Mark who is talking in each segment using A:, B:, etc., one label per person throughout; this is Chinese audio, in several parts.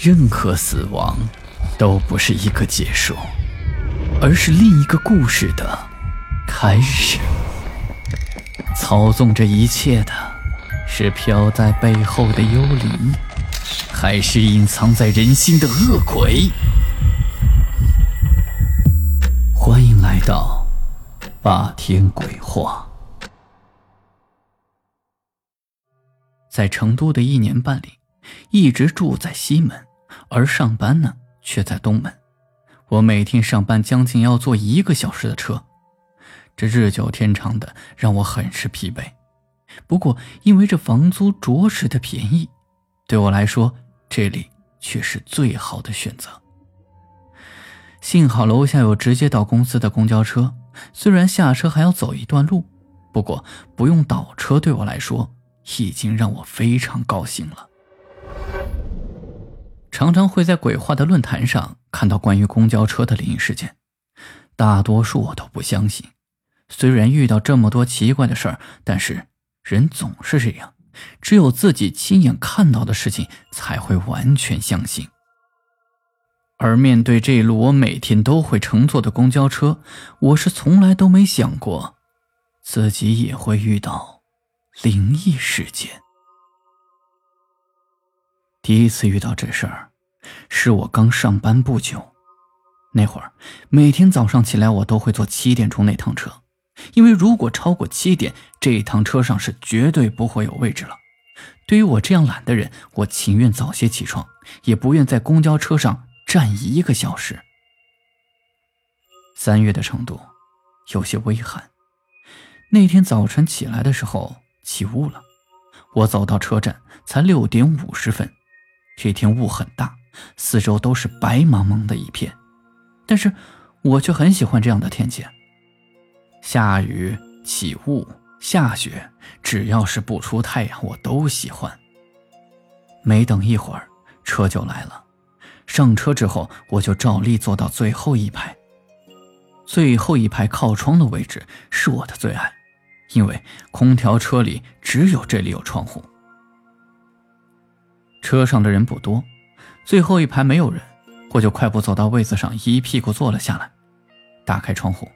A: 任何死亡都不是一个结束，而是另一个故事的开始。操纵这一切的是飘在背后的幽灵，还是隐藏在人心的恶鬼？欢迎来到霸天鬼话。在成都的一年半里，一直住在西门。而上班呢，却在东门。我每天上班将近要坐一个小时的车，这日久天长的让我很是疲惫。不过，因为这房租着实的便宜，对我来说这里却是最好的选择。幸好楼下有直接到公司的公交车，虽然下车还要走一段路，不过不用倒车对我来说已经让我非常高兴了。常常会在鬼话的论坛上看到关于公交车的灵异事件，大多数我都不相信。虽然遇到这么多奇怪的事儿，但是人总是这样，只有自己亲眼看到的事情才会完全相信。而面对这一路我每天都会乘坐的公交车，我是从来都没想过自己也会遇到灵异事件。第一次遇到这事儿，是我刚上班不久。那会儿，每天早上起来我都会坐七点钟那趟车，因为如果超过七点，这一趟车上是绝对不会有位置了。对于我这样懒的人，我情愿早些起床，也不愿在公交车上站一个小时。三月的成都，有些微寒。那天早晨起来的时候起雾了，我走到车站才六点五十分。这天雾很大，四周都是白茫茫的一片，但是我却很喜欢这样的天气。下雨、起雾、下雪，只要是不出太阳，我都喜欢。没等一会儿，车就来了。上车之后，我就照例坐到最后一排。最后一排靠窗的位置是我的最爱，因为空调车里只有这里有窗户。车上的人不多，最后一排没有人，我就快步走到位子上，一屁股坐了下来，打开窗户，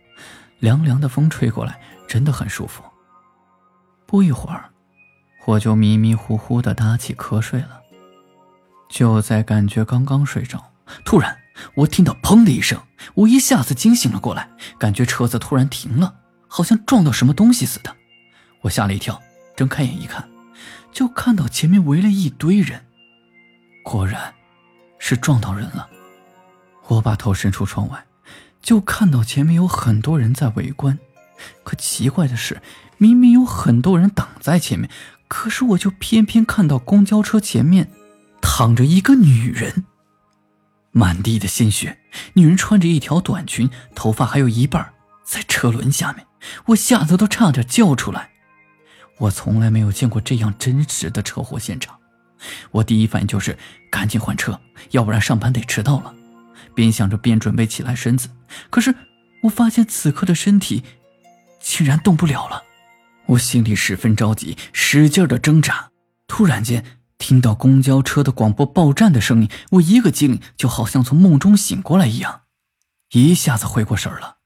A: 凉凉的风吹过来，真的很舒服。不一会儿，我就迷迷糊糊的打起瞌睡了。就在感觉刚刚睡着，突然我听到“砰”的一声，我一下子惊醒了过来，感觉车子突然停了，好像撞到什么东西似的。我吓了一跳，睁开眼一看，就看到前面围了一堆人。果然，是撞到人了。我把头伸出窗外，就看到前面有很多人在围观。可奇怪的是，明明有很多人挡在前面，可是我就偏偏看到公交车前面躺着一个女人，满地的鲜血。女人穿着一条短裙，头发还有一半在车轮下面。我吓得都差点叫出来。我从来没有见过这样真实的车祸现场。我第一反应就是赶紧换车，要不然上班得迟到了。边想着边准备起来身子，可是我发现此刻的身体竟然动不了了。我心里十分着急，使劲的挣扎。突然间听到公交车的广播报站的声音，我一个机灵，就好像从梦中醒过来一样，一下子回过神了。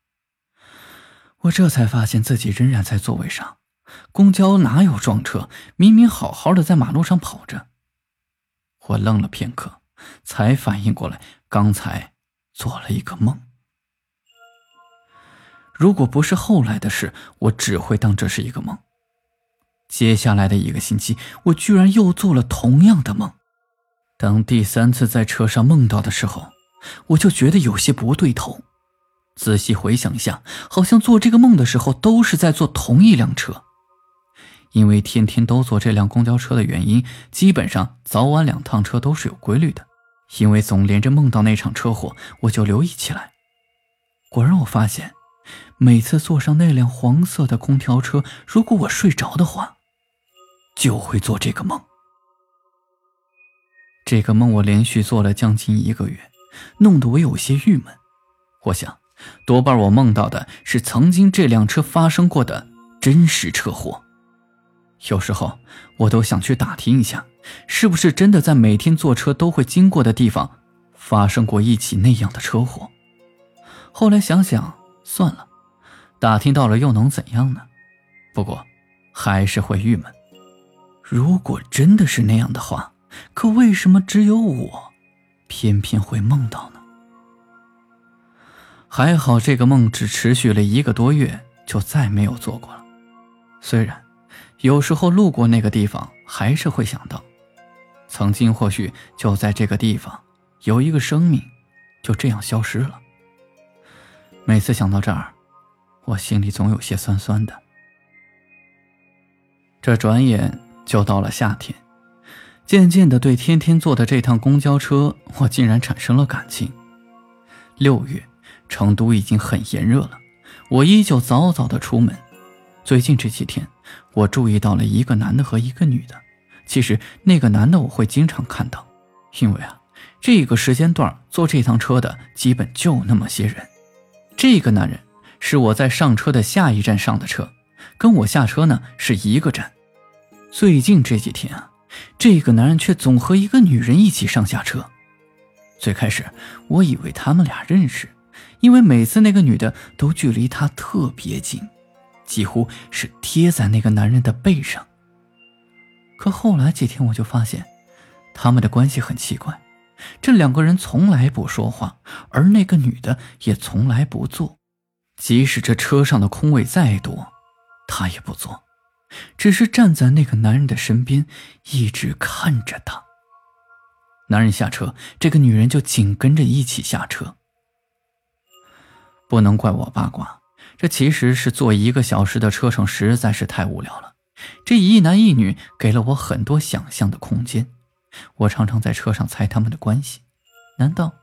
A: 我这才发现自己仍然在座位上，公交哪有撞车？明明好好的在马路上跑着。我愣了片刻，才反应过来，刚才做了一个梦。如果不是后来的事，我只会当这是一个梦。接下来的一个星期，我居然又做了同样的梦。当第三次在车上梦到的时候，我就觉得有些不对头。仔细回想一下，好像做这个梦的时候都是在坐同一辆车。因为天天都坐这辆公交车的原因，基本上早晚两趟车都是有规律的。因为总连着梦到那场车祸，我就留意起来。果然，我发现每次坐上那辆黄色的空调车，如果我睡着的话，就会做这个梦。这个梦我连续做了将近一个月，弄得我有些郁闷。我想，多半我梦到的是曾经这辆车发生过的真实车祸。有时候我都想去打听一下，是不是真的在每天坐车都会经过的地方发生过一起那样的车祸？后来想想，算了，打听到了又能怎样呢？不过，还是会郁闷。如果真的是那样的话，可为什么只有我，偏偏会梦到呢？还好这个梦只持续了一个多月，就再没有做过了。虽然有时候路过那个地方，还是会想到，曾经或许就在这个地方，有一个生命就这样消失了。每次想到这儿，我心里总有些酸酸的。这转眼就到了夏天。渐渐的，对天天坐的这趟公交车，我竟然产生了感情。六月，成都已经很炎热了，我依旧早早的出门。最近这几天，我注意到了一个男的和一个女的。其实那个男的我会经常看到，因为啊，这个时间段坐这趟车的基本就那么些人。这个男人是我在上车的下一站上的车，跟我下车呢是一个站。最近这几天啊。这个男人却总和一个女人一起上下车。最开始我以为他们俩认识，因为每次那个女的都距离他特别近，几乎是贴在那个男人的背上。可后来几天我就发现，他们的关系很奇怪，这两个人从来不说话，而那个女的也从来不坐，即使这车上的空位再多，她也不坐。只是站在那个男人的身边，一直看着他。男人下车，这个女人就紧跟着一起下车。不能怪我八卦，这其实是坐一个小时的车程实在是太无聊了。这一男一女给了我很多想象的空间。我常常在车上猜他们的关系。难道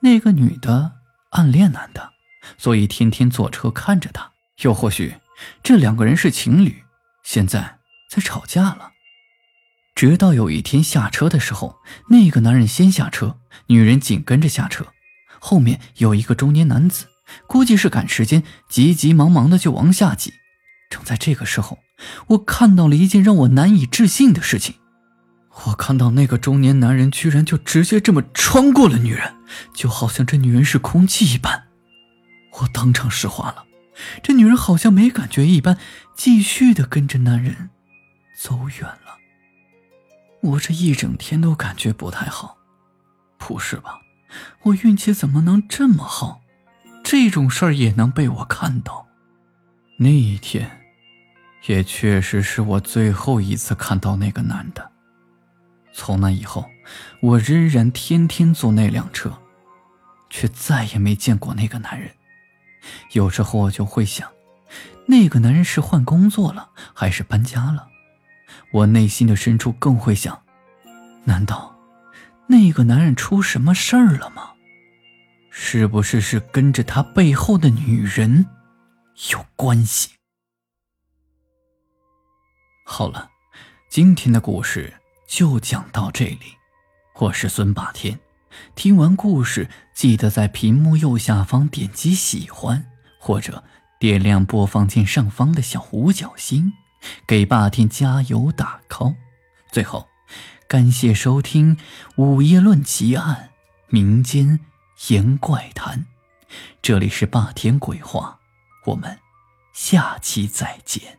A: 那个女的暗恋男的，所以天天坐车看着他？又或许这两个人是情侣？现在在吵架了，直到有一天下车的时候，那个男人先下车，女人紧跟着下车，后面有一个中年男子，估计是赶时间，急急忙忙的就往下挤。正在这个时候，我看到了一件让我难以置信的事情，我看到那个中年男人居然就直接这么穿过了女人，就好像这女人是空气一般，我当场石化了。这女人好像没感觉一般，继续的跟着男人走远了。我这一整天都感觉不太好，不是吧？我运气怎么能这么好？这种事儿也能被我看到？那一天，也确实是我最后一次看到那个男的。从那以后，我仍然天天坐那辆车，却再也没见过那个男人。有时候我就会想，那个男人是换工作了，还是搬家了？我内心的深处更会想，难道那个男人出什么事儿了吗？是不是是跟着他背后的女人有关系？好了，今天的故事就讲到这里。我是孙霸天。听完故事，记得在屏幕右下方点击喜欢，或者点亮播放键上方的小五角星，给霸天加油打 call。最后，感谢收听《午夜论奇案》民间言怪谈，这里是霸天鬼话，我们下期再见。